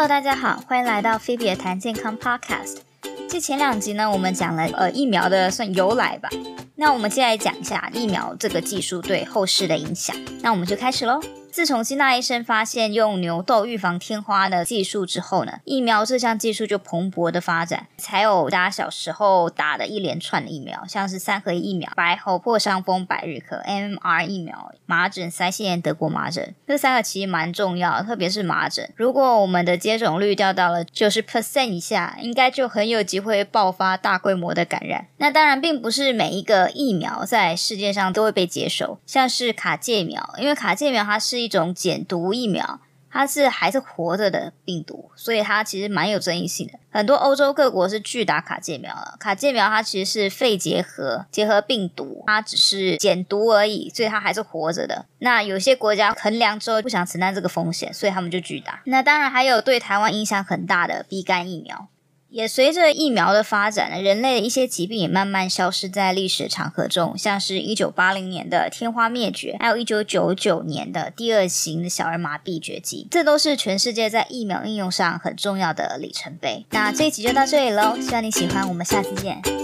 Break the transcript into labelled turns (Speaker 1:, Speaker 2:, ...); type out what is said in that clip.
Speaker 1: Hello，大家好，欢迎来到菲比的谈健康 Podcast。继前两集呢，我们讲了呃疫苗的算由来吧，那我们接下来讲一下疫苗这个技术对后世的影响。那我们就开始喽。自从金娜医生发现用牛痘预防天花的技术之后呢，疫苗这项技术就蓬勃的发展，才有大家小时候打的一连串的疫苗，像是三合一疫苗、白喉、破伤风、百日咳、MR 疫苗、麻疹、腮腺炎、德国麻疹，这三个其实蛮重要，特别是麻疹。如果我们的接种率掉到了九十 percent 以下，应该就很有机会爆发大规模的感染。那当然，并不是每一个疫苗在世界上都会被接受，像是卡介苗，因为卡介苗它是。一种减毒疫苗，它是还是活着的病毒，所以它其实蛮有争议性的。很多欧洲各国是拒打卡介苗了。卡介苗它其实是肺结核结核病毒，它只是减毒而已，所以它还是活着的。那有些国家衡量之后不想承担这个风险，所以他们就拒打。那当然还有对台湾影响很大的乙肝疫苗。也随着疫苗的发展呢，人类的一些疾病也慢慢消失在历史长河中，像是一九八零年的天花灭绝，还有一九九九年的第二型的小儿麻痹绝迹，这都是全世界在疫苗应用上很重要的里程碑。那这一集就到这里喽，希望你喜欢，我们下次见。